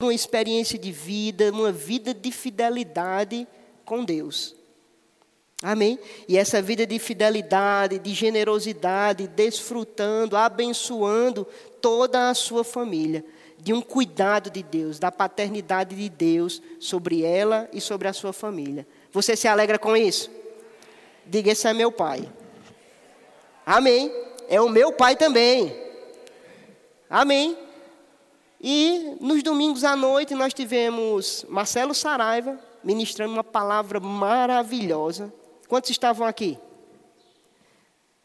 uma experiência de vida, uma vida de fidelidade com Deus. Amém? E essa vida de fidelidade, de generosidade, desfrutando, abençoando toda a sua família, de um cuidado de Deus, da paternidade de Deus sobre ela e sobre a sua família. Você se alegra com isso? Diga: esse é meu pai. Amém. É o meu pai também. Amém. E nos domingos à noite nós tivemos Marcelo Saraiva ministrando uma palavra maravilhosa. Quantos estavam aqui?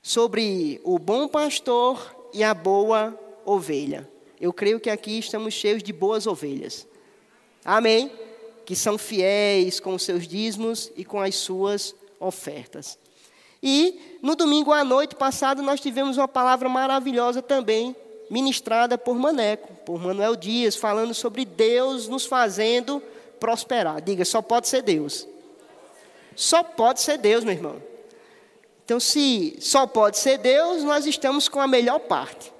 Sobre o bom pastor e a boa ovelha. Eu creio que aqui estamos cheios de boas ovelhas. Amém? Que são fiéis com os seus dízimos e com as suas ofertas. E no domingo à noite passado nós tivemos uma palavra maravilhosa também ministrada por Maneco, por Manuel Dias, falando sobre Deus nos fazendo prosperar. Diga, só pode ser Deus. Só pode ser Deus, meu irmão. Então, se só pode ser Deus, nós estamos com a melhor parte.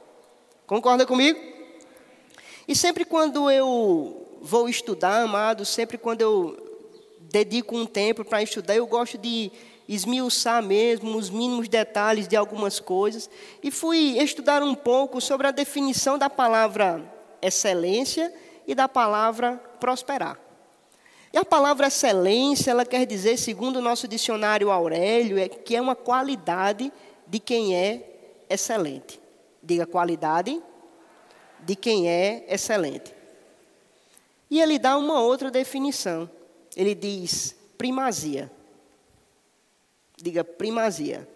Concorda comigo? E sempre quando eu vou estudar, amado, sempre quando eu dedico um tempo para estudar, eu gosto de esmiuçar mesmo os mínimos detalhes de algumas coisas e fui estudar um pouco sobre a definição da palavra excelência e da palavra prosperar. E a palavra excelência, ela quer dizer, segundo o nosso dicionário Aurélio, é que é uma qualidade de quem é excelente. Diga qualidade de quem é excelente. E ele dá uma outra definição. Ele diz primazia. Diga primazia.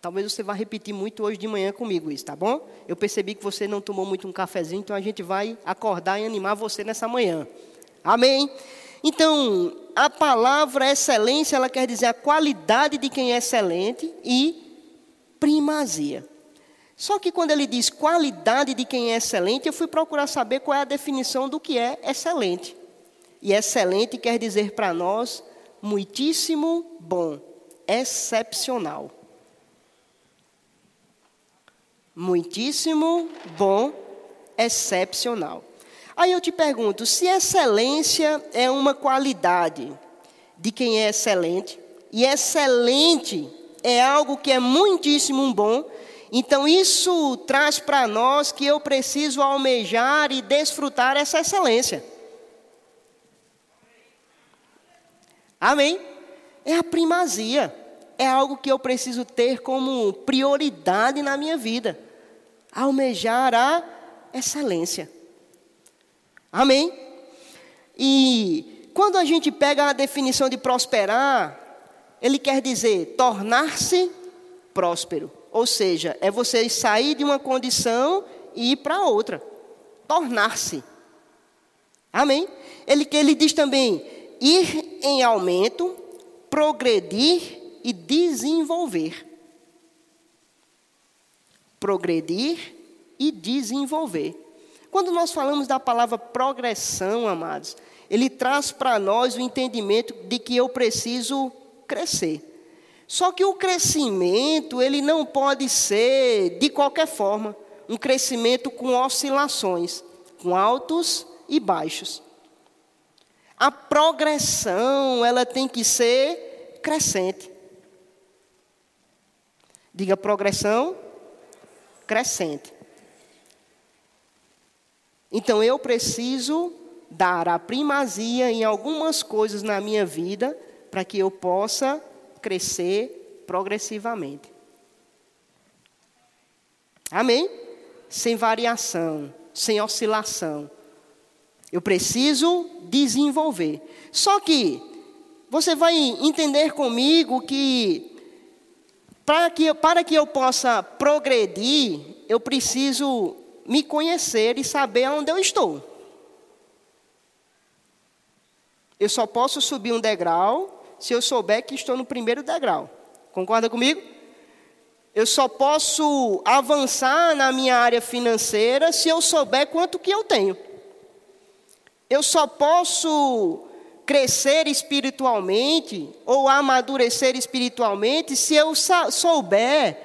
Talvez você vá repetir muito hoje de manhã comigo isso, tá bom? Eu percebi que você não tomou muito um cafezinho, então a gente vai acordar e animar você nessa manhã. Amém? Então, a palavra excelência, ela quer dizer a qualidade de quem é excelente e primazia. Só que quando ele diz qualidade de quem é excelente, eu fui procurar saber qual é a definição do que é excelente. E excelente quer dizer para nós muitíssimo bom, excepcional. Muitíssimo bom, excepcional. Aí eu te pergunto: se excelência é uma qualidade de quem é excelente, e excelente é algo que é muitíssimo bom, então isso traz para nós que eu preciso almejar e desfrutar essa excelência. Amém? É a primazia. É algo que eu preciso ter como prioridade na minha vida. Almejar a excelência. Amém? E quando a gente pega a definição de prosperar, ele quer dizer tornar-se próspero. Ou seja, é você sair de uma condição e ir para outra. Tornar-se. Amém? Ele, ele diz também: ir em aumento, progredir e desenvolver. Progredir e desenvolver. Quando nós falamos da palavra progressão, amados, ele traz para nós o entendimento de que eu preciso crescer. Só que o crescimento, ele não pode ser de qualquer forma, um crescimento com oscilações, com altos e baixos. A progressão, ela tem que ser crescente. Diga progressão crescente. Então eu preciso dar a primazia em algumas coisas na minha vida para que eu possa crescer progressivamente. Amém? Sem variação, sem oscilação. Eu preciso desenvolver. Só que você vai entender comigo que para que, para que eu possa progredir, eu preciso me conhecer e saber onde eu estou. Eu só posso subir um degrau se eu souber que estou no primeiro degrau. Concorda comigo? Eu só posso avançar na minha área financeira se eu souber quanto que eu tenho. Eu só posso crescer espiritualmente ou amadurecer espiritualmente se eu souber,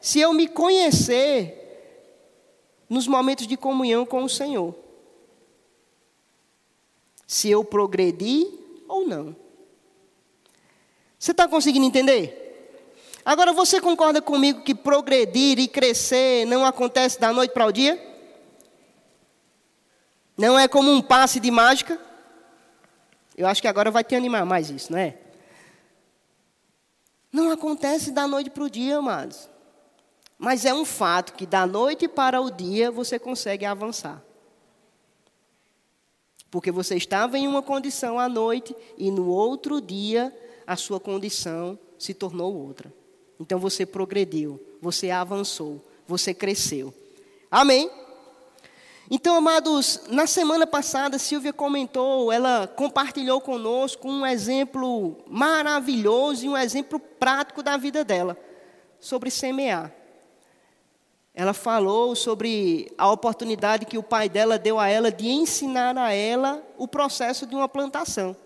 se eu me conhecer nos momentos de comunhão com o Senhor. Se eu progredi ou não. Você está conseguindo entender? Agora você concorda comigo que progredir e crescer não acontece da noite para o dia? Não é como um passe de mágica? Eu acho que agora vai te animar mais isso, não é? Não acontece da noite para o dia, amados. Mas é um fato que da noite para o dia você consegue avançar. Porque você estava em uma condição à noite e no outro dia a sua condição se tornou outra. Então você progrediu, você avançou, você cresceu. Amém? Então, amados, na semana passada, Silvia comentou, ela compartilhou conosco um exemplo maravilhoso e um exemplo prático da vida dela, sobre semear. Ela falou sobre a oportunidade que o pai dela deu a ela de ensinar a ela o processo de uma plantação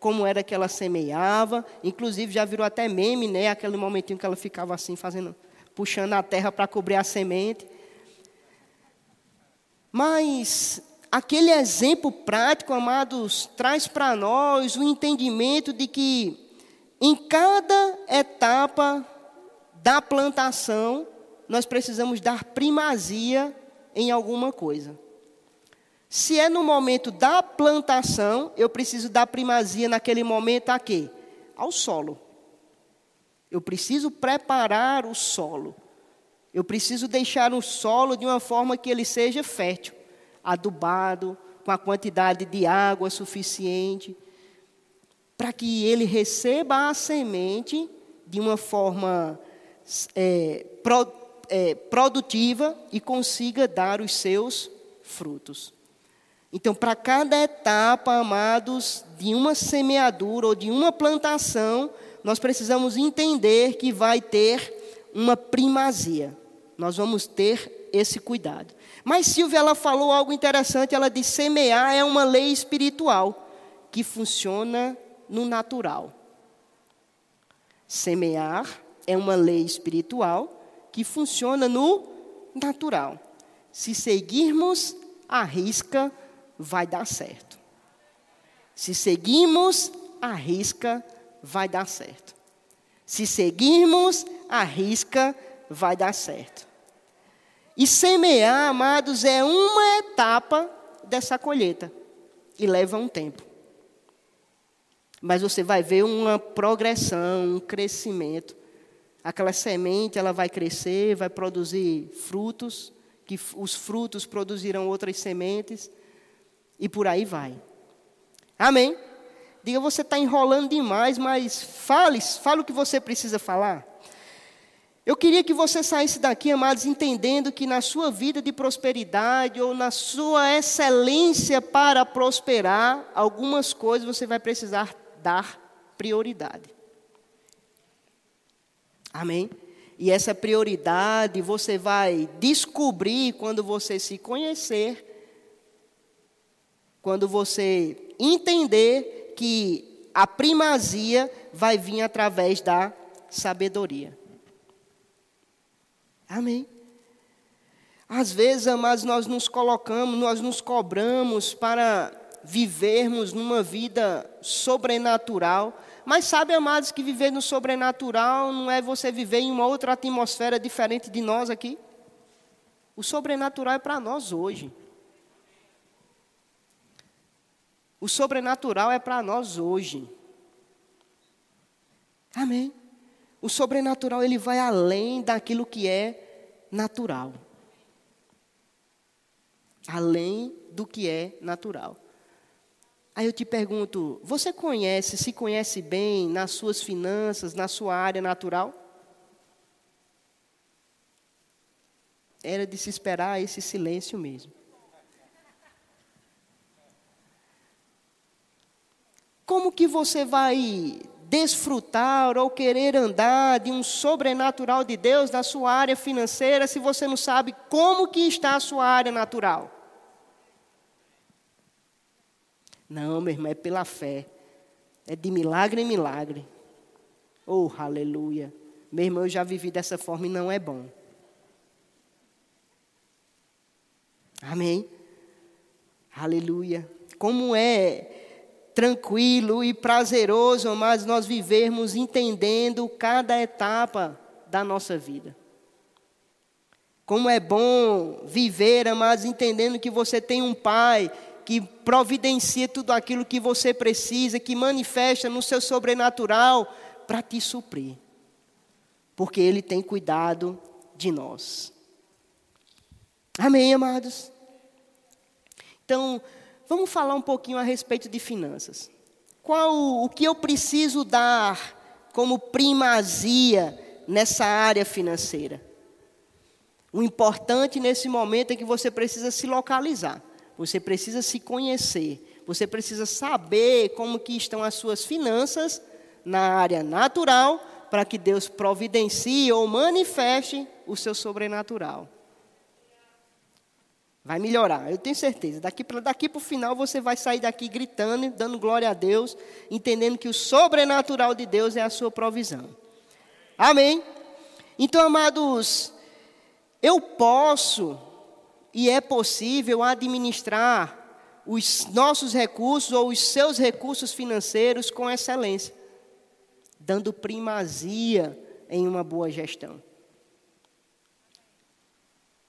como era que ela semeava, inclusive já virou até meme, né? Aquele momentinho que ela ficava assim, fazendo, puxando a terra para cobrir a semente. Mas aquele exemplo prático, amados, traz para nós o entendimento de que em cada etapa da plantação, nós precisamos dar primazia em alguma coisa. Se é no momento da plantação, eu preciso dar primazia naquele momento a quê? Ao solo. Eu preciso preparar o solo. Eu preciso deixar o solo de uma forma que ele seja fértil, adubado, com a quantidade de água suficiente, para que ele receba a semente de uma forma é, pro, é, produtiva e consiga dar os seus frutos. Então, para cada etapa, amados, de uma semeadura ou de uma plantação, nós precisamos entender que vai ter uma primazia. Nós vamos ter esse cuidado. Mas Silvia ela falou algo interessante, ela disse: semear é uma lei espiritual que funciona no natural. Semear é uma lei espiritual que funciona no natural. Se seguirmos a risca, vai dar certo. Se seguimos a risca, vai dar certo. Se seguirmos a risca, vai dar certo. E semear, amados, é uma etapa dessa colheita. E leva um tempo. Mas você vai ver uma progressão, um crescimento. Aquela semente, ela vai crescer, vai produzir frutos, que os frutos produzirão outras sementes e por aí vai. Amém? Diga, você está enrolando demais, mas fale, fale o que você precisa falar. Eu queria que você saísse daqui, amados, entendendo que na sua vida de prosperidade ou na sua excelência para prosperar, algumas coisas você vai precisar dar prioridade. Amém? E essa prioridade você vai descobrir quando você se conhecer quando você entender que a primazia vai vir através da sabedoria. Amém. Às vezes, amados, nós nos colocamos, nós nos cobramos para vivermos numa vida sobrenatural. Mas sabe, amados, que viver no sobrenatural não é você viver em uma outra atmosfera diferente de nós aqui? O sobrenatural é para nós hoje. O sobrenatural é para nós hoje. Amém. O sobrenatural ele vai além daquilo que é natural. Além do que é natural. Aí eu te pergunto, você conhece, se conhece bem nas suas finanças, na sua área natural? Era de se esperar esse silêncio mesmo. Como que você vai desfrutar ou querer andar de um sobrenatural de Deus na sua área financeira se você não sabe como que está a sua área natural? Não, meu irmão, é pela fé. É de milagre em milagre. Oh, aleluia. Meu irmão, eu já vivi dessa forma e não é bom. Amém? Aleluia. Como é tranquilo e prazeroso, mas nós vivermos entendendo cada etapa da nossa vida. Como é bom viver, amados, entendendo que você tem um Pai que providencia tudo aquilo que você precisa, que manifesta no seu sobrenatural para te suprir. Porque Ele tem cuidado de nós. Amém, amados? Então, vamos falar um pouquinho a respeito de finanças. Qual o que eu preciso dar como primazia nessa área financeira? O importante nesse momento é que você precisa se localizar. Você precisa se conhecer. Você precisa saber como que estão as suas finanças na área natural para que Deus providencie ou manifeste o seu sobrenatural. Vai melhorar, eu tenho certeza. Daqui para daqui o final você vai sair daqui gritando, dando glória a Deus, entendendo que o sobrenatural de Deus é a sua provisão. Amém? Então, amados, eu posso e é possível administrar os nossos recursos ou os seus recursos financeiros com excelência, dando primazia em uma boa gestão.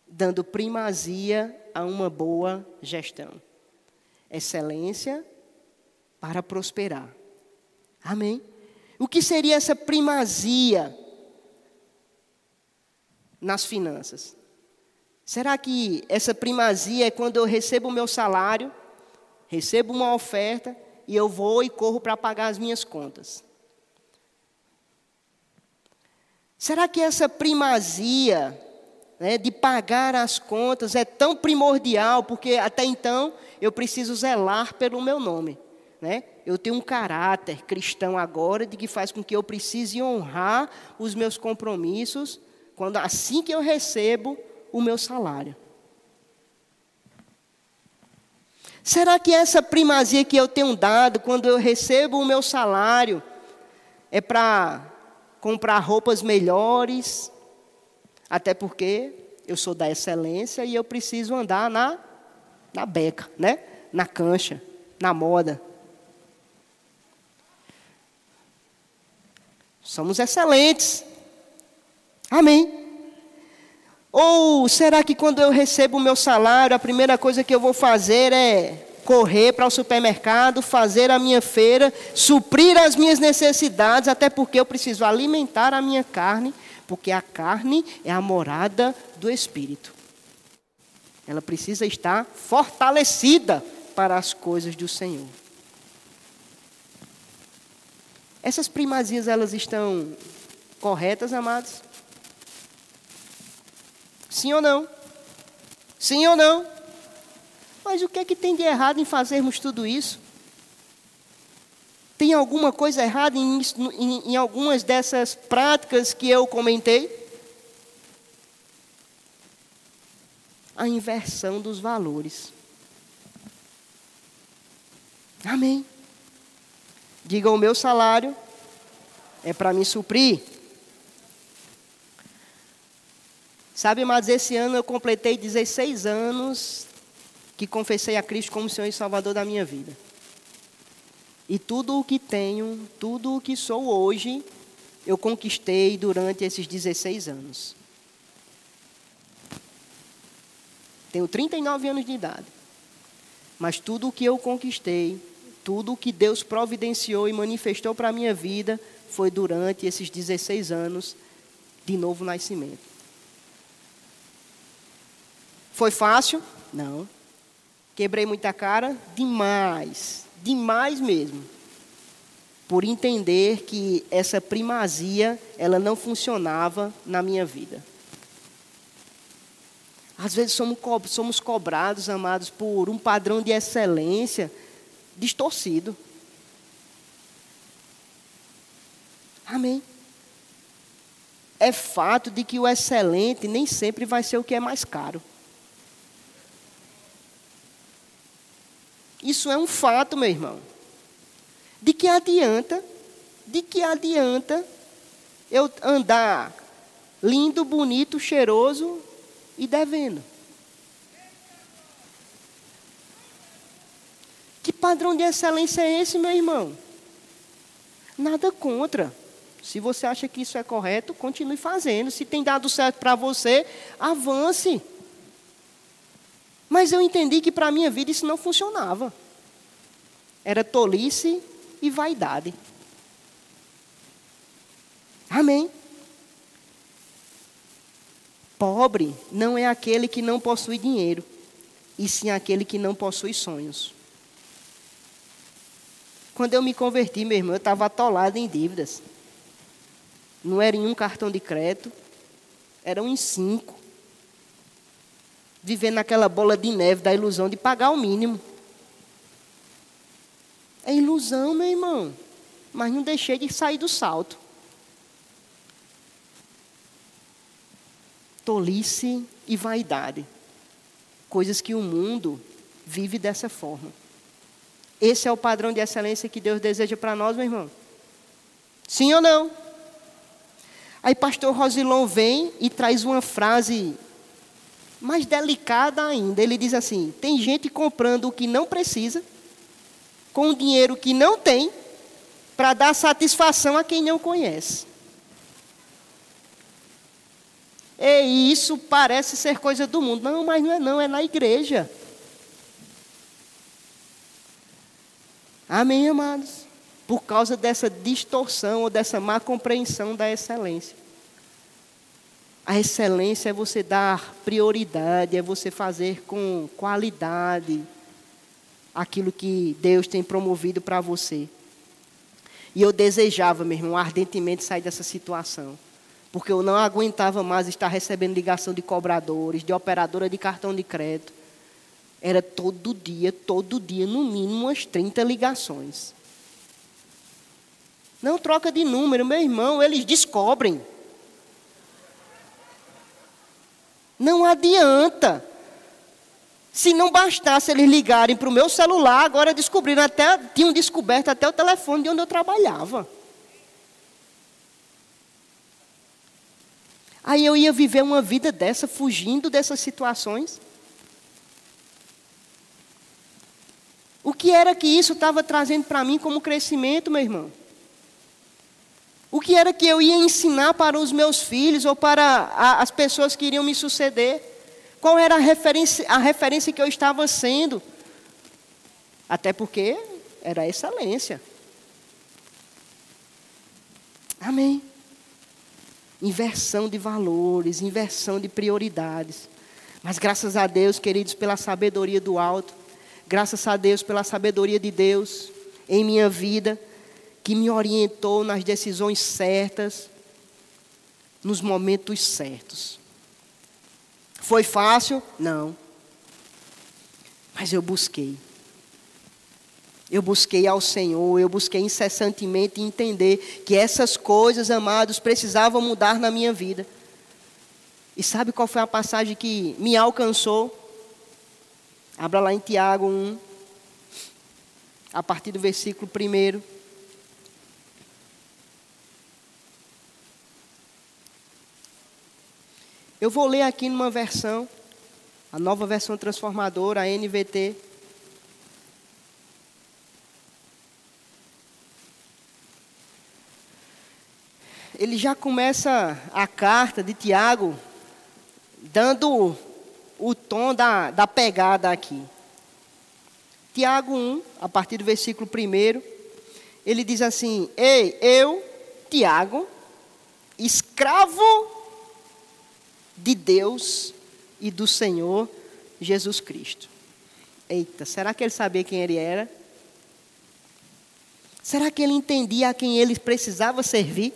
Dando primazia a uma boa gestão. Excelência para prosperar. Amém? O que seria essa primazia nas finanças? Será que essa primazia é quando eu recebo o meu salário, recebo uma oferta e eu vou e corro para pagar as minhas contas? Será que essa primazia né, de pagar as contas é tão primordial, porque até então eu preciso zelar pelo meu nome? Né? Eu tenho um caráter cristão agora de que faz com que eu precise honrar os meus compromissos quando assim que eu recebo o meu salário. Será que essa primazia que eu tenho dado quando eu recebo o meu salário é para comprar roupas melhores? Até porque eu sou da excelência e eu preciso andar na, na beca, né? na cancha, na moda. Somos excelentes. Amém. Ou será que quando eu recebo o meu salário, a primeira coisa que eu vou fazer é correr para o supermercado, fazer a minha feira, suprir as minhas necessidades, até porque eu preciso alimentar a minha carne, porque a carne é a morada do espírito. Ela precisa estar fortalecida para as coisas do Senhor. Essas primazias elas estão corretas, amados? Sim ou não? Sim ou não? Mas o que é que tem de errado em fazermos tudo isso? Tem alguma coisa errada em, em, em algumas dessas práticas que eu comentei? A inversão dos valores. Amém. Diga: o meu salário é para me suprir Sabe, mas esse ano eu completei 16 anos que confessei a Cristo como Senhor e Salvador da minha vida. E tudo o que tenho, tudo o que sou hoje, eu conquistei durante esses 16 anos. Tenho 39 anos de idade. Mas tudo o que eu conquistei, tudo o que Deus providenciou e manifestou para a minha vida, foi durante esses 16 anos de novo nascimento. Foi fácil? Não. Quebrei muita cara? Demais. Demais mesmo. Por entender que essa primazia, ela não funcionava na minha vida. Às vezes somos, co somos cobrados, amados, por um padrão de excelência distorcido. Amém. É fato de que o excelente nem sempre vai ser o que é mais caro. Isso é um fato, meu irmão. De que adianta, de que adianta eu andar lindo, bonito, cheiroso e devendo? Que padrão de excelência é esse, meu irmão? Nada contra. Se você acha que isso é correto, continue fazendo. Se tem dado certo para você, avance. Mas eu entendi que para a minha vida isso não funcionava. Era tolice e vaidade. Amém. Pobre não é aquele que não possui dinheiro, e sim aquele que não possui sonhos. Quando eu me converti, meu irmão, eu estava atolado em dívidas. Não era em um cartão de crédito, eram em cinco. Vivendo naquela bola de neve da ilusão de pagar o mínimo. É ilusão, meu irmão. Mas não deixei de sair do salto. Tolice e vaidade. Coisas que o mundo vive dessa forma. Esse é o padrão de excelência que Deus deseja para nós, meu irmão. Sim ou não? Aí pastor Rosilon vem e traz uma frase mais delicada ainda. Ele diz assim: tem gente comprando o que não precisa, com o dinheiro que não tem, para dar satisfação a quem não conhece. E isso parece ser coisa do mundo. Não, mas não é não, é na igreja. Amém, amados? por causa dessa distorção ou dessa má compreensão da excelência. A excelência é você dar prioridade, é você fazer com qualidade aquilo que Deus tem promovido para você. E eu desejava, meu irmão, ardentemente sair dessa situação. Porque eu não aguentava mais estar recebendo ligação de cobradores, de operadora de cartão de crédito. Era todo dia, todo dia, no mínimo umas 30 ligações. Não troca de número, meu irmão, eles descobrem. Não adianta. Se não bastasse eles ligarem para o meu celular, agora descobriram até, tinham descoberto até o telefone de onde eu trabalhava. Aí eu ia viver uma vida dessa, fugindo dessas situações. O que era que isso estava trazendo para mim como crescimento, meu irmão? O que era que eu ia ensinar para os meus filhos ou para a, as pessoas que iriam me suceder? Qual era a referência, a referência que eu estava sendo? Até porque era excelência. Amém. Inversão de valores, inversão de prioridades. Mas graças a Deus, queridos, pela sabedoria do alto, graças a Deus pela sabedoria de Deus em minha vida, que me orientou nas decisões certas, nos momentos certos. Foi fácil? Não. Mas eu busquei. Eu busquei ao Senhor, eu busquei incessantemente entender que essas coisas, amados, precisavam mudar na minha vida. E sabe qual foi a passagem que me alcançou? Abra lá em Tiago 1, a partir do versículo 1. Eu vou ler aqui numa versão, a nova versão transformadora, a NVT. Ele já começa a carta de Tiago dando o tom da, da pegada aqui. Tiago 1, a partir do versículo 1, ele diz assim: Ei, eu, Tiago, escravo de Deus e do Senhor Jesus Cristo. Eita, será que ele sabia quem ele era? Será que ele entendia a quem ele precisava servir?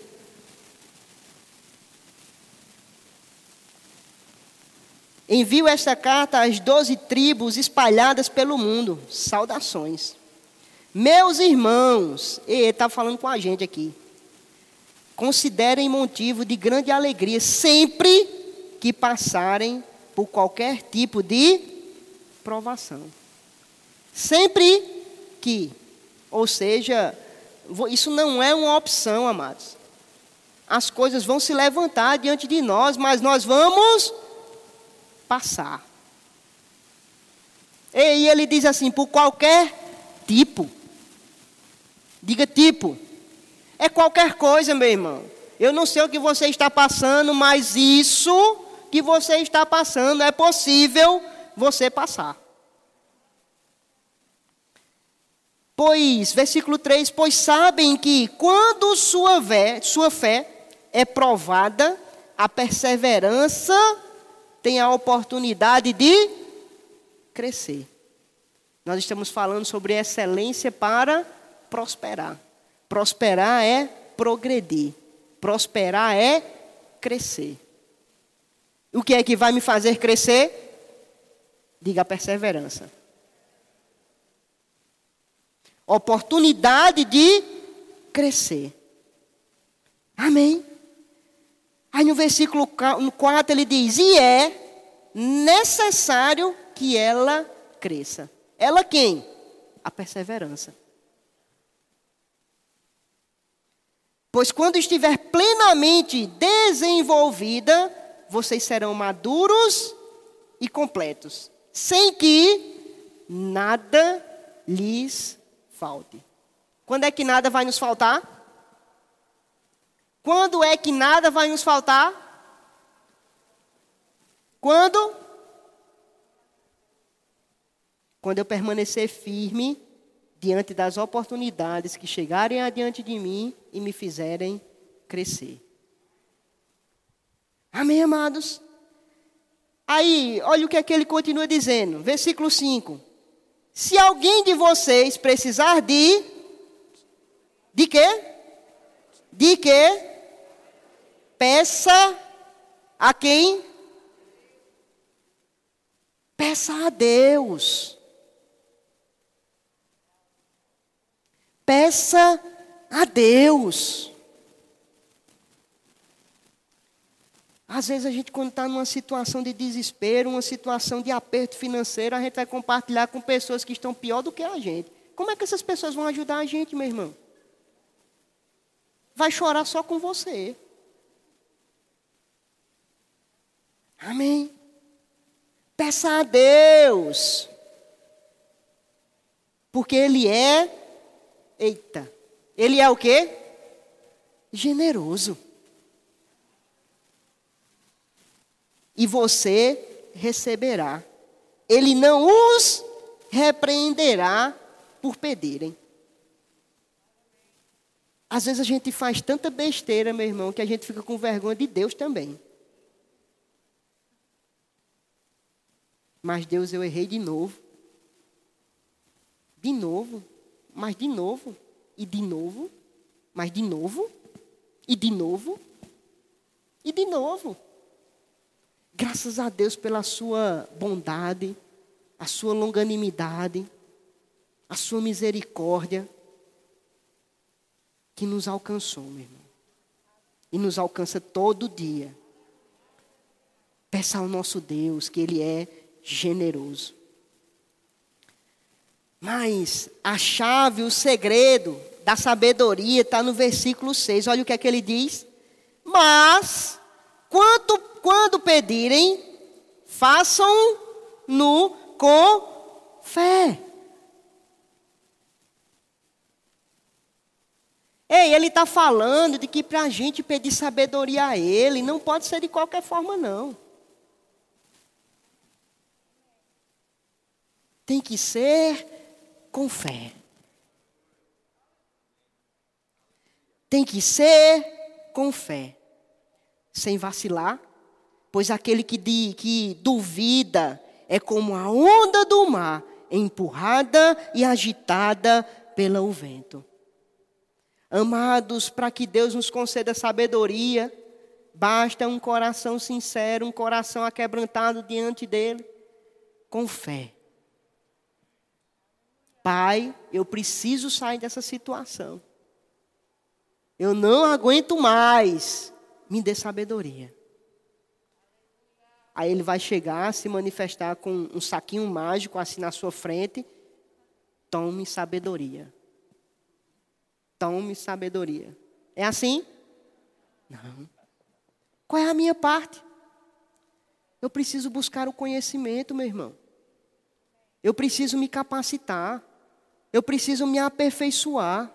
Envio esta carta às doze tribos espalhadas pelo mundo. Saudações. Meus irmãos, ele está falando com a gente aqui. Considerem motivo de grande alegria sempre que passarem por qualquer tipo de provação. Sempre que, ou seja, isso não é uma opção, amados. As coisas vão se levantar diante de nós, mas nós vamos passar. E ele diz assim: por qualquer tipo. Diga tipo. É qualquer coisa, meu irmão. Eu não sei o que você está passando, mas isso que você está passando é possível você passar. Pois, versículo 3: Pois sabem que quando sua fé, sua fé é provada, a perseverança tem a oportunidade de crescer. Nós estamos falando sobre excelência para prosperar. Prosperar é progredir. Prosperar é crescer. O que é que vai me fazer crescer? Diga a perseverança. Oportunidade de crescer. Amém? Aí no versículo 4 ele diz: E é necessário que ela cresça. Ela quem? A perseverança. Pois quando estiver plenamente desenvolvida, vocês serão maduros e completos, sem que nada lhes falte. Quando é que nada vai nos faltar? Quando é que nada vai nos faltar? Quando? Quando eu permanecer firme diante das oportunidades que chegarem adiante de mim e me fizerem crescer. Amém, amados? Aí, olha o que é que ele continua dizendo, versículo 5. Se alguém de vocês precisar de. De quê? De quê? Peça a quem? Peça a Deus. Peça a Deus. Às vezes a gente, quando está numa situação de desespero, uma situação de aperto financeiro, a gente vai compartilhar com pessoas que estão pior do que a gente. Como é que essas pessoas vão ajudar a gente, meu irmão? Vai chorar só com você. Amém. Peça a Deus. Porque Ele é Eita. Ele é o quê? Generoso. E você receberá. Ele não os repreenderá por pedirem. Às vezes a gente faz tanta besteira, meu irmão, que a gente fica com vergonha de Deus também. Mas Deus, eu errei de novo. De novo mas de novo, e de novo, mas de novo, e de novo, e de novo. Graças a Deus pela sua bondade, a sua longanimidade, a sua misericórdia, que nos alcançou, meu irmão. E nos alcança todo dia. Peça ao nosso Deus que Ele é generoso. Mas a chave, o segredo da sabedoria está no versículo 6. Olha o que é que ele diz. Mas, quanto, quando pedirem, façam-no com fé. Ei, ele está falando de que para a gente pedir sabedoria a ele, não pode ser de qualquer forma, não. Tem que ser com fé. Tem que ser com fé, sem vacilar, pois aquele que, di, que duvida é como a onda do mar, empurrada e agitada pelo vento. Amados, para que Deus nos conceda sabedoria, basta um coração sincero, um coração aquebrantado diante dEle, com fé. Pai, eu preciso sair dessa situação. Eu não aguento mais. Me dê sabedoria. Aí ele vai chegar, se manifestar com um saquinho mágico assim na sua frente. Tome sabedoria. Tome sabedoria. É assim? Não. Qual é a minha parte? Eu preciso buscar o conhecimento, meu irmão. Eu preciso me capacitar. Eu preciso me aperfeiçoar.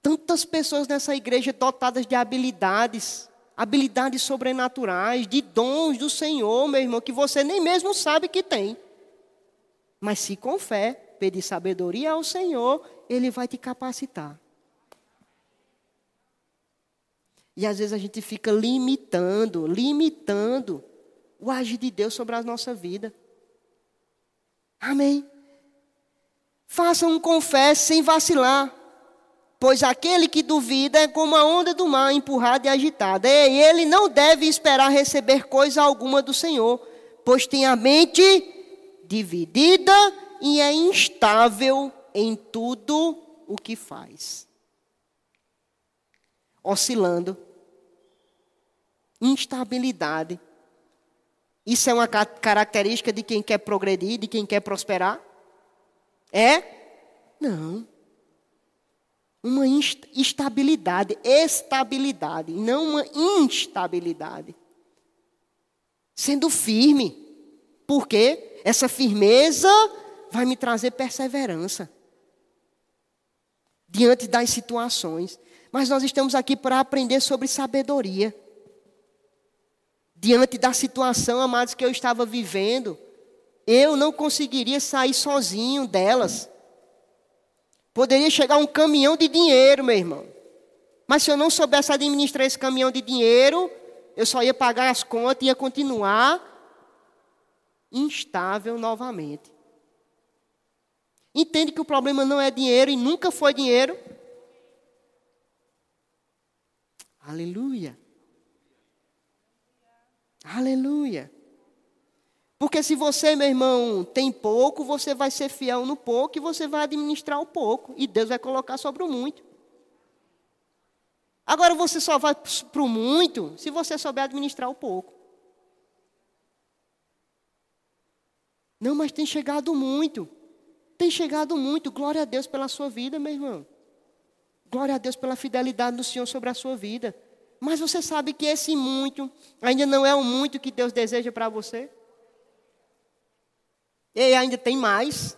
Tantas pessoas nessa igreja dotadas de habilidades, habilidades sobrenaturais, de dons do Senhor, meu irmão, que você nem mesmo sabe que tem. Mas se com fé, pedir sabedoria ao Senhor, Ele vai te capacitar. E às vezes a gente fica limitando, limitando o agir de Deus sobre a nossa vida. Amém. Faça um confesse sem vacilar. Pois aquele que duvida é como a onda do mar, empurrada e agitada. E ele não deve esperar receber coisa alguma do Senhor, pois tem a mente dividida e é instável em tudo o que faz. Oscilando. Instabilidade. Isso é uma característica de quem quer progredir, de quem quer prosperar? É? Não. Uma instabilidade, estabilidade, não uma instabilidade. Sendo firme. Porque essa firmeza vai me trazer perseverança diante das situações. Mas nós estamos aqui para aprender sobre sabedoria. Diante da situação, amados, que eu estava vivendo, eu não conseguiria sair sozinho delas. Poderia chegar um caminhão de dinheiro, meu irmão. Mas se eu não soubesse administrar esse caminhão de dinheiro, eu só ia pagar as contas e ia continuar instável novamente. Entende que o problema não é dinheiro e nunca foi dinheiro? Aleluia. Aleluia. Porque se você, meu irmão, tem pouco, você vai ser fiel no pouco e você vai administrar o pouco. E Deus vai colocar sobre o muito. Agora você só vai para o muito se você souber administrar o pouco. Não, mas tem chegado muito. Tem chegado muito. Glória a Deus pela sua vida, meu irmão. Glória a Deus pela fidelidade do Senhor sobre a sua vida. Mas você sabe que esse muito ainda não é o muito que Deus deseja para você? E ainda tem mais.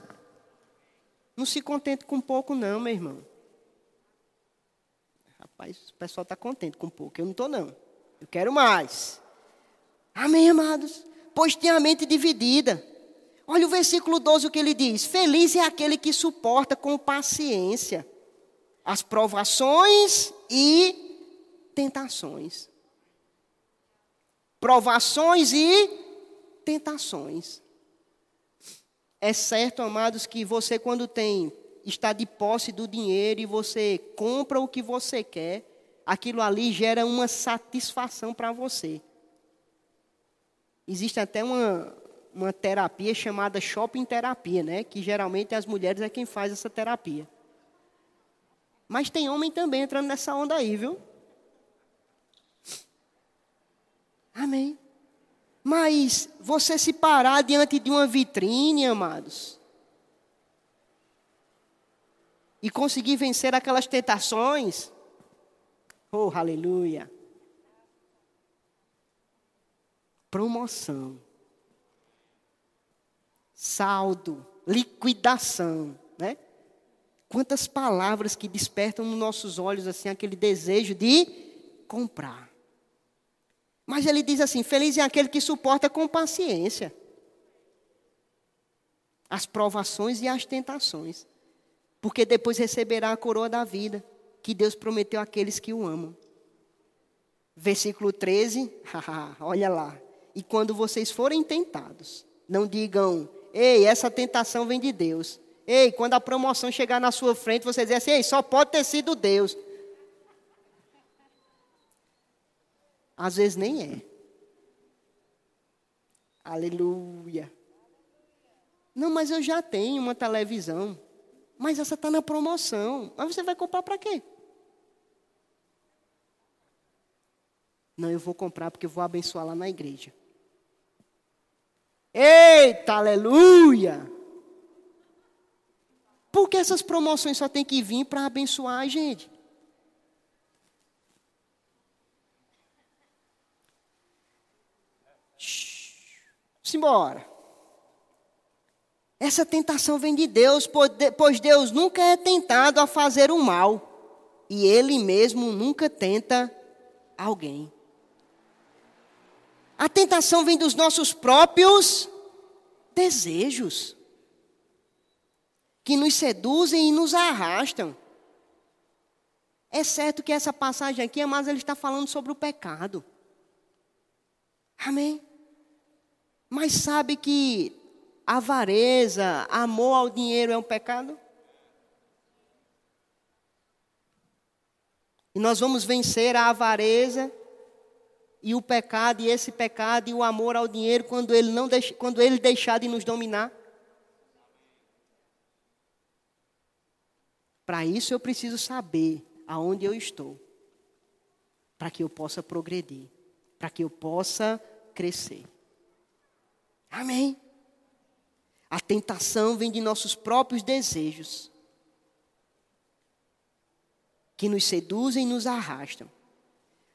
Não se contente com pouco, não, meu irmão. Rapaz, o pessoal está contente com pouco. Eu não estou, não. Eu quero mais. Amém, amados? Pois tem a mente dividida. Olha o versículo 12 o que ele diz: Feliz é aquele que suporta com paciência as provações e tentações. Provações e tentações. É certo, amados, que você quando tem está de posse do dinheiro e você compra o que você quer, aquilo ali gera uma satisfação para você. Existe até uma, uma terapia chamada shopping terapia, né? Que geralmente as mulheres é quem faz essa terapia. Mas tem homem também entrando nessa onda aí, viu? Amém. Mas você se parar diante de uma vitrine, amados, e conseguir vencer aquelas tentações, oh, aleluia. Promoção saldo, liquidação, né? Quantas palavras que despertam nos nossos olhos assim aquele desejo de comprar. Mas ele diz assim: feliz é aquele que suporta com paciência as provações e as tentações, porque depois receberá a coroa da vida que Deus prometeu àqueles que o amam. Versículo 13, olha lá. E quando vocês forem tentados, não digam, Ei, essa tentação vem de Deus. Ei, quando a promoção chegar na sua frente, você diz assim: Ei, só pode ter sido Deus. Às vezes nem é. Aleluia. Não, mas eu já tenho uma televisão. Mas essa está na promoção. Mas você vai comprar para quê? Não, eu vou comprar porque eu vou abençoar lá na igreja. Eita, aleluia! Porque essas promoções só tem que vir para abençoar a gente. Simbora. Essa tentação vem de Deus, pois Deus nunca é tentado a fazer o mal, e Ele mesmo nunca tenta alguém. A tentação vem dos nossos próprios desejos, que nos seduzem e nos arrastam. É certo que essa passagem aqui, mas ele está falando sobre o pecado. Amém? Mas sabe que avareza, amor ao dinheiro é um pecado? E nós vamos vencer a avareza e o pecado, e esse pecado e o amor ao dinheiro quando ele, não quando ele deixar de nos dominar. Para isso eu preciso saber aonde eu estou, para que eu possa progredir, para que eu possa crescer. Amém? A tentação vem de nossos próprios desejos, que nos seduzem e nos arrastam.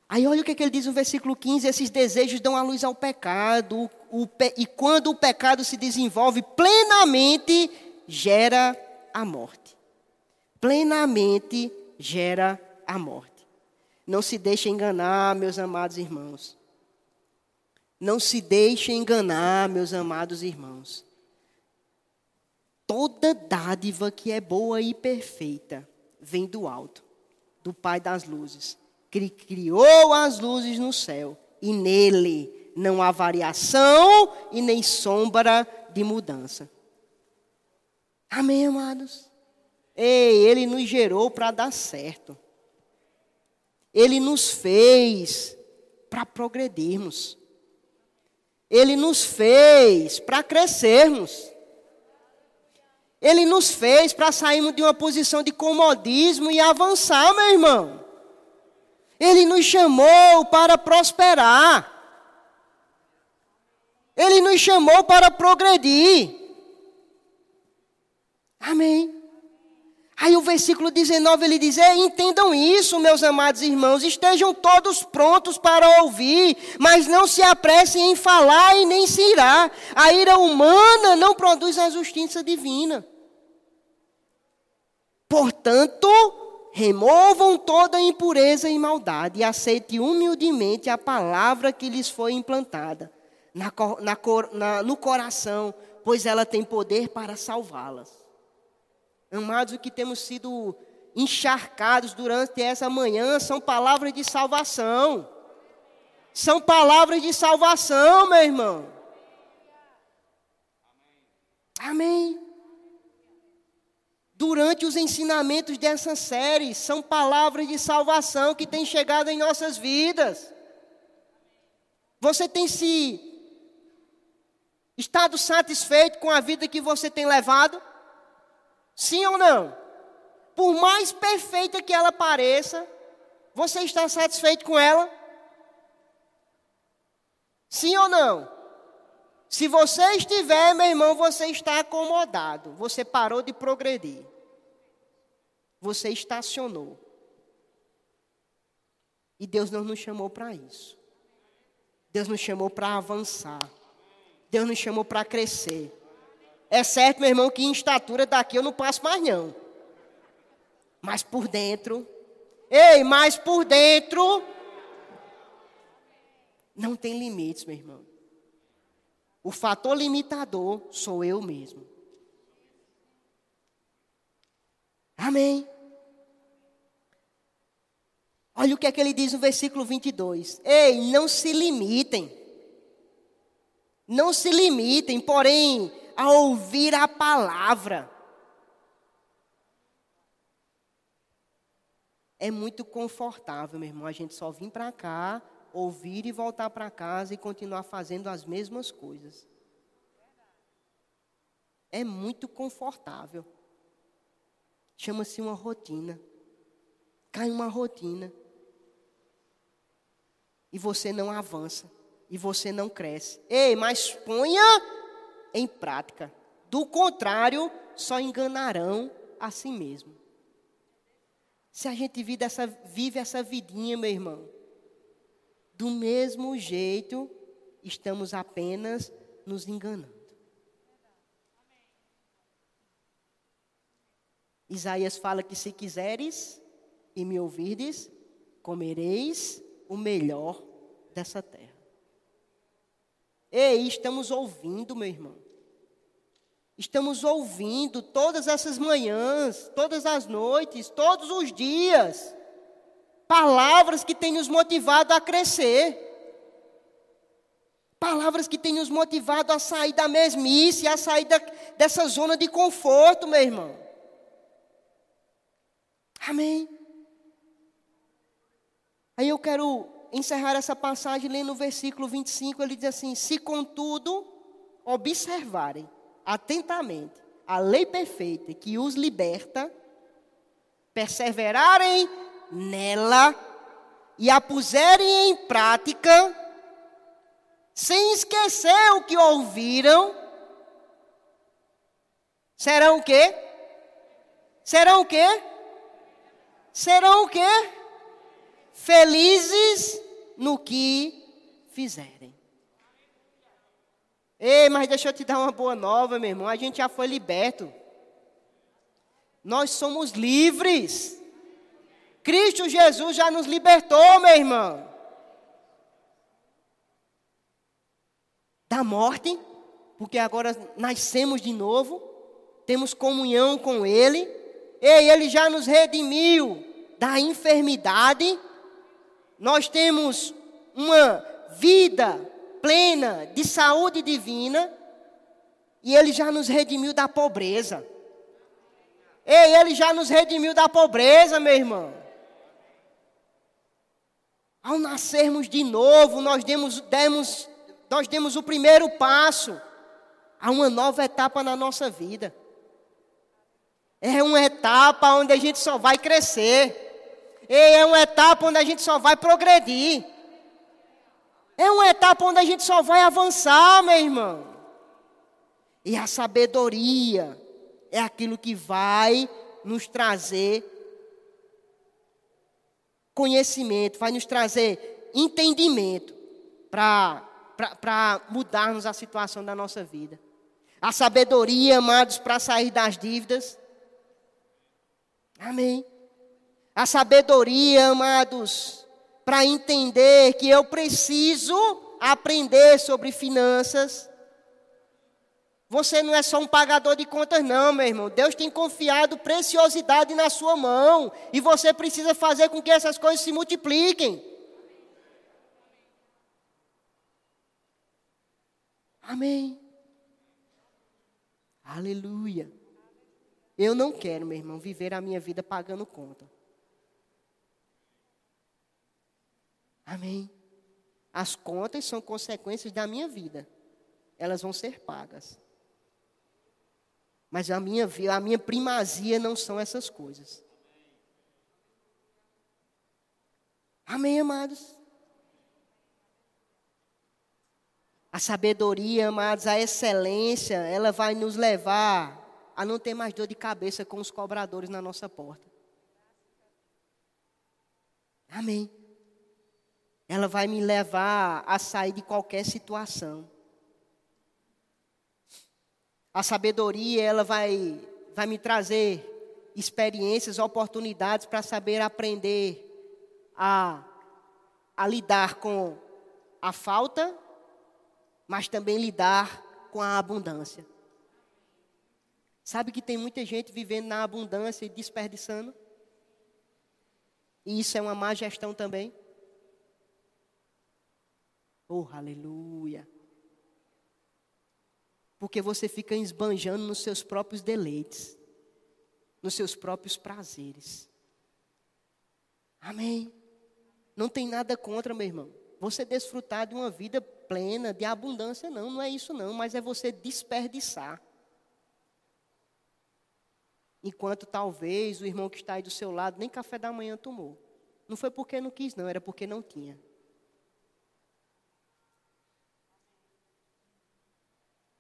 Aí olha o que, é que ele diz no versículo 15: esses desejos dão a luz ao pecado, o, e quando o pecado se desenvolve plenamente, gera a morte. Plenamente gera a morte. Não se deixe enganar, meus amados irmãos. Não se deixe enganar, meus amados irmãos. Toda dádiva que é boa e perfeita vem do alto, do Pai das luzes, que criou as luzes no céu, e nele não há variação e nem sombra de mudança. Amém, amados? Ei, ele nos gerou para dar certo. Ele nos fez para progredirmos. Ele nos fez para crescermos. Ele nos fez para sairmos de uma posição de comodismo e avançar, meu irmão. Ele nos chamou para prosperar. Ele nos chamou para progredir. Amém. Aí o versículo 19 ele diz: Entendam isso, meus amados irmãos, estejam todos prontos para ouvir, mas não se apressem em falar e nem se irá. A ira humana não produz a justiça divina. Portanto, removam toda impureza e maldade e aceitem humildemente a palavra que lhes foi implantada na, na, na, no coração, pois ela tem poder para salvá-las. Amados, o que temos sido encharcados durante essa manhã são palavras de salvação. São palavras de salvação, meu irmão. Amém. Durante os ensinamentos dessa série, são palavras de salvação que têm chegado em nossas vidas. Você tem se estado satisfeito com a vida que você tem levado? Sim ou não? Por mais perfeita que ela pareça, você está satisfeito com ela? Sim ou não? Se você estiver, meu irmão, você está acomodado. Você parou de progredir. Você estacionou. E Deus não nos chamou para isso. Deus nos chamou para avançar. Deus nos chamou para crescer. É certo, meu irmão, que em estatura daqui eu não passo mais não. Mas por dentro, ei, mas por dentro não tem limites, meu irmão. O fator limitador sou eu mesmo. Amém. Olha o que é que ele diz no versículo 22. Ei, não se limitem. Não se limitem, porém, a ouvir a palavra. É muito confortável, meu irmão, a gente só vir para cá, ouvir e voltar para casa e continuar fazendo as mesmas coisas. É muito confortável. Chama-se uma rotina. Cai uma rotina. E você não avança. E você não cresce. Ei, mas ponha em prática. Do contrário, só enganarão a si mesmo. Se a gente vive essa, vive essa vidinha, meu irmão, do mesmo jeito, estamos apenas nos enganando. Isaías fala que se quiseres e me ouvirdes, comereis o melhor dessa terra. Ei, estamos ouvindo, meu irmão. Estamos ouvindo todas essas manhãs, todas as noites, todos os dias, palavras que têm nos motivado a crescer. Palavras que têm nos motivado a sair da mesmice, a sair da, dessa zona de conforto, meu irmão. Amém. Aí eu quero encerrar essa passagem lendo o versículo 25, ele diz assim: Se contudo observarem atentamente a lei perfeita que os liberta, perseverarem nela e a puserem em prática, sem esquecer o que ouviram, serão o quê? Serão o quê? Serão o quê? Felizes no que fizerem. Ei, mas deixa eu te dar uma boa nova, meu irmão. A gente já foi liberto. Nós somos livres. Cristo Jesus já nos libertou, meu irmão. Da morte, porque agora nascemos de novo, temos comunhão com Ele. Ei, Ele já nos redimiu da enfermidade. Nós temos uma vida plena de saúde divina e Ele já nos redimiu da pobreza. Ei, Ele já nos redimiu da pobreza, meu irmão. Ao nascermos de novo, nós demos, demos, nós demos o primeiro passo a uma nova etapa na nossa vida. É uma etapa onde a gente só vai crescer. Ei, é uma etapa onde a gente só vai progredir. É uma etapa onde a gente só vai avançar, meu irmão. E a sabedoria é aquilo que vai nos trazer conhecimento, vai nos trazer entendimento para mudarmos a situação da nossa vida. A sabedoria, amados, para sair das dívidas. Amém. A sabedoria, amados, para entender que eu preciso aprender sobre finanças. Você não é só um pagador de contas, não, meu irmão. Deus tem confiado preciosidade na sua mão. E você precisa fazer com que essas coisas se multipliquem. Amém. Aleluia. Eu não quero, meu irmão, viver a minha vida pagando conta. Amém. As contas são consequências da minha vida. Elas vão ser pagas. Mas a minha, a minha primazia não são essas coisas. Amém, amados? A sabedoria, amados, a excelência, ela vai nos levar a não ter mais dor de cabeça com os cobradores na nossa porta. Amém ela vai me levar a sair de qualquer situação. A sabedoria, ela vai, vai me trazer experiências, oportunidades para saber aprender a, a lidar com a falta, mas também lidar com a abundância. Sabe que tem muita gente vivendo na abundância e desperdiçando? E isso é uma má gestão também. Oh, aleluia. Porque você fica esbanjando nos seus próprios deleites, nos seus próprios prazeres. Amém. Não tem nada contra, meu irmão. Você desfrutar de uma vida plena, de abundância, não, não é isso não, mas é você desperdiçar. Enquanto talvez o irmão que está aí do seu lado nem café da manhã tomou. Não foi porque não quis, não, era porque não tinha.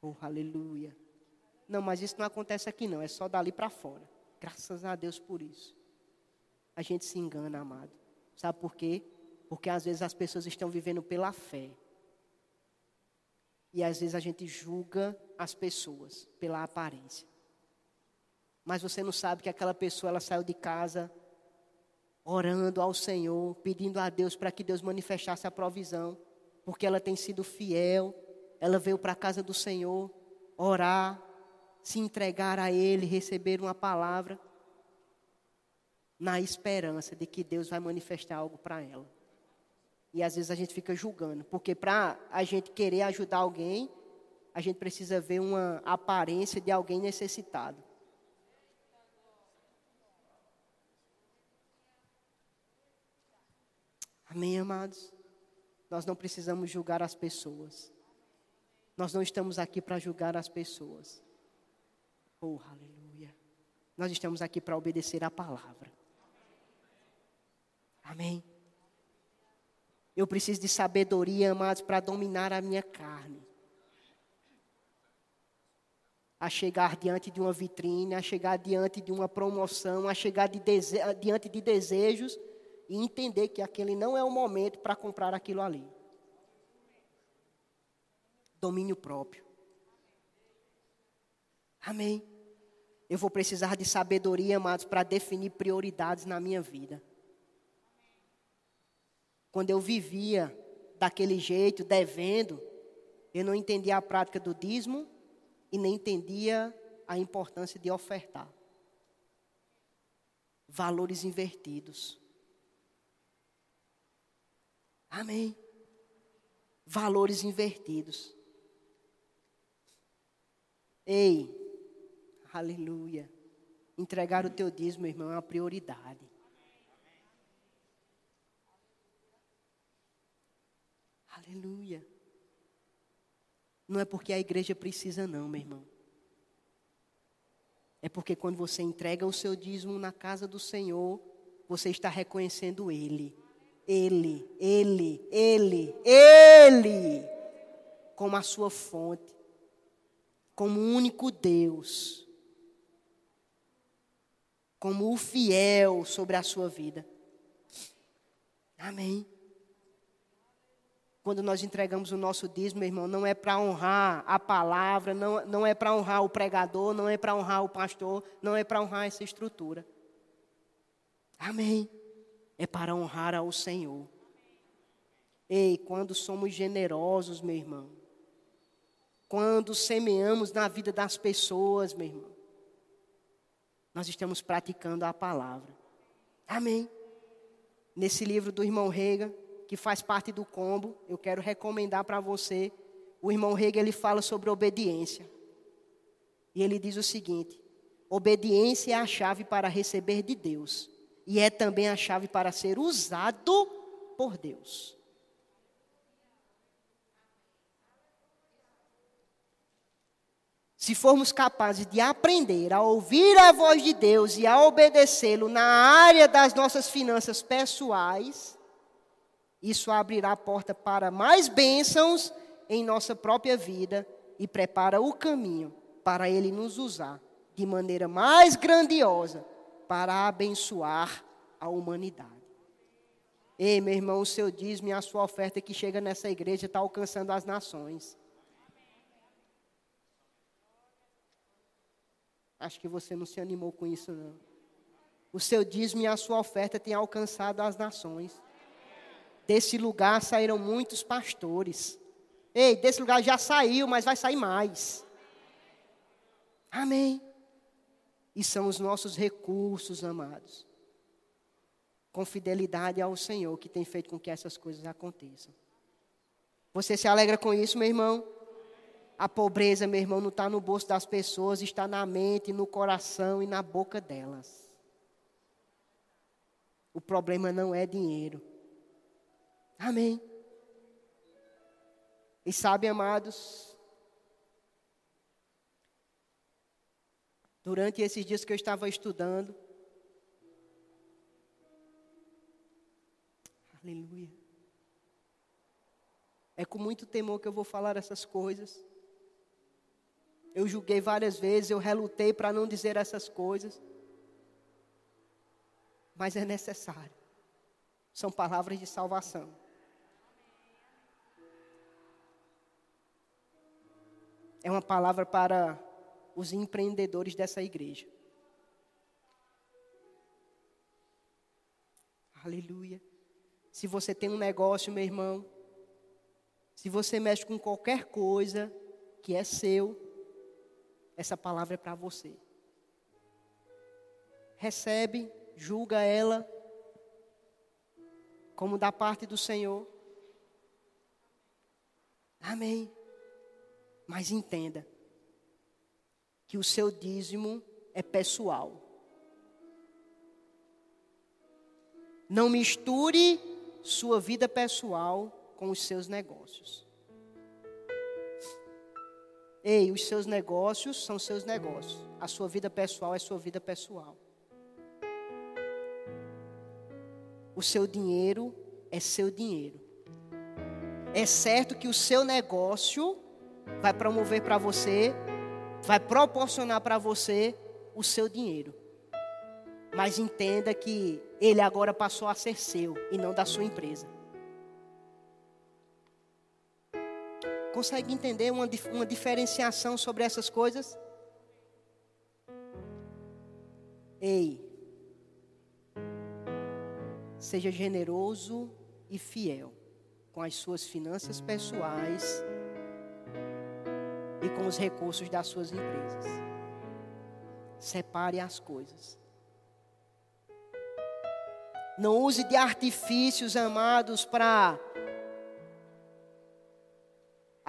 Oh, aleluia. Não, mas isso não acontece aqui não, é só dali para fora. Graças a Deus por isso. A gente se engana, amado. Sabe por quê? Porque às vezes as pessoas estão vivendo pela fé. E às vezes a gente julga as pessoas pela aparência. Mas você não sabe que aquela pessoa ela saiu de casa orando ao Senhor, pedindo a Deus para que Deus manifestasse a provisão, porque ela tem sido fiel, ela veio para a casa do Senhor orar, se entregar a Ele, receber uma palavra, na esperança de que Deus vai manifestar algo para ela. E às vezes a gente fica julgando, porque para a gente querer ajudar alguém, a gente precisa ver uma aparência de alguém necessitado. Amém, amados? Nós não precisamos julgar as pessoas. Nós não estamos aqui para julgar as pessoas. Oh, aleluia. Nós estamos aqui para obedecer a palavra. Amém. Eu preciso de sabedoria, amados, para dominar a minha carne. A chegar diante de uma vitrine, a chegar diante de uma promoção, a chegar de dese diante de desejos e entender que aquele não é o momento para comprar aquilo ali. Domínio próprio. Amém. Eu vou precisar de sabedoria, amados, para definir prioridades na minha vida. Quando eu vivia daquele jeito, devendo, eu não entendia a prática do dízimo e nem entendia a importância de ofertar. Valores invertidos. Amém. Valores invertidos. Ei, aleluia. Entregar o teu dízimo, irmão, é uma prioridade. Aleluia. Não é porque a igreja precisa, não, meu irmão. É porque quando você entrega o seu dízimo na casa do Senhor, você está reconhecendo Ele. Ele, Ele, Ele, Ele, como a sua fonte, como o único Deus, como o fiel sobre a sua vida. Amém. Quando nós entregamos o nosso dízimo, meu irmão, não é para honrar a palavra, não, não é para honrar o pregador, não é para honrar o pastor, não é para honrar essa estrutura. Amém é para honrar ao Senhor. Ei, quando somos generosos, meu irmão, quando semeamos na vida das pessoas, meu irmão, nós estamos praticando a palavra. Amém. Nesse livro do irmão Rega, que faz parte do combo, eu quero recomendar para você. O irmão Rega ele fala sobre obediência. E ele diz o seguinte: obediência é a chave para receber de Deus e é também a chave para ser usado por Deus. Se formos capazes de aprender a ouvir a voz de Deus e a obedecê-lo na área das nossas finanças pessoais, isso abrirá a porta para mais bênçãos em nossa própria vida e prepara o caminho para Ele nos usar de maneira mais grandiosa para abençoar a humanidade. Ei, meu irmão, o seu dízimo e a sua oferta que chega nessa igreja está alcançando as nações. Acho que você não se animou com isso, não. O seu dízimo e a sua oferta têm alcançado as nações. Desse lugar saíram muitos pastores. Ei, desse lugar já saiu, mas vai sair mais. Amém e são os nossos recursos, amados. Com fidelidade ao Senhor que tem feito com que essas coisas aconteçam. Você se alegra com isso, meu irmão? A pobreza, meu irmão, não está no bolso das pessoas, está na mente, no coração e na boca delas. O problema não é dinheiro. Amém. E sabe, amados, Durante esses dias que eu estava estudando, Aleluia. É com muito temor que eu vou falar essas coisas. Eu julguei várias vezes, eu relutei para não dizer essas coisas. Mas é necessário. São palavras de salvação. É uma palavra para os empreendedores dessa igreja. Aleluia. Se você tem um negócio, meu irmão, se você mexe com qualquer coisa que é seu, essa palavra é para você. Recebe, julga ela como da parte do Senhor. Amém. Mas entenda que o seu dízimo é pessoal. Não misture sua vida pessoal com os seus negócios. Ei, os seus negócios são seus negócios. A sua vida pessoal é sua vida pessoal. O seu dinheiro é seu dinheiro. É certo que o seu negócio vai promover para você, vai proporcionar para você o seu dinheiro. Mas entenda que ele agora passou a ser seu e não da sua empresa. Consegue entender uma, uma diferenciação sobre essas coisas? Ei, seja generoso e fiel com as suas finanças pessoais e com os recursos das suas empresas. Separe as coisas. Não use de artifícios, amados, para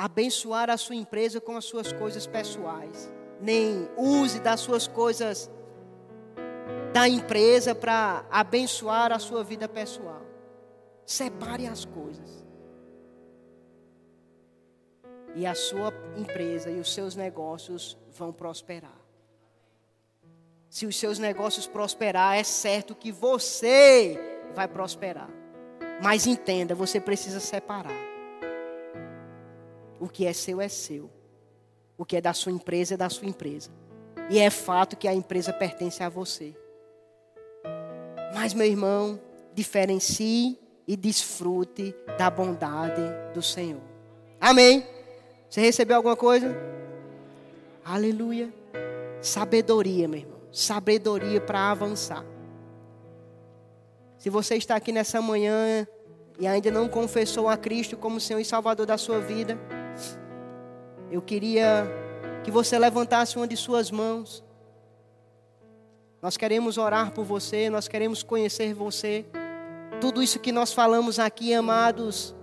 abençoar a sua empresa com as suas coisas pessoais. Nem use das suas coisas da empresa para abençoar a sua vida pessoal. Separe as coisas. E a sua empresa e os seus negócios vão prosperar. Se os seus negócios prosperar, é certo que você vai prosperar. Mas entenda, você precisa separar. O que é seu é seu. O que é da sua empresa é da sua empresa. E é fato que a empresa pertence a você. Mas, meu irmão, diferencie e desfrute da bondade do Senhor. Amém? Você recebeu alguma coisa? Aleluia. Sabedoria, meu irmão sabedoria para avançar. Se você está aqui nessa manhã e ainda não confessou a Cristo como Senhor e Salvador da sua vida, eu queria que você levantasse uma de suas mãos. Nós queremos orar por você, nós queremos conhecer você. Tudo isso que nós falamos aqui, amados,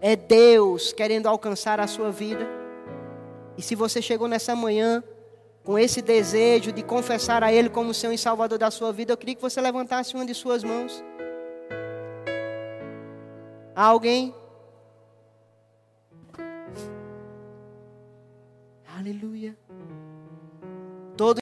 é Deus querendo alcançar a sua vida. E se você chegou nessa manhã com esse desejo de confessar a Ele como Senhor e Salvador da sua vida, eu queria que você levantasse uma de suas mãos. Alguém? Aleluia.